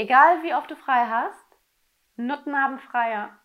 Egal wie oft du frei hast, Nutten haben Freier.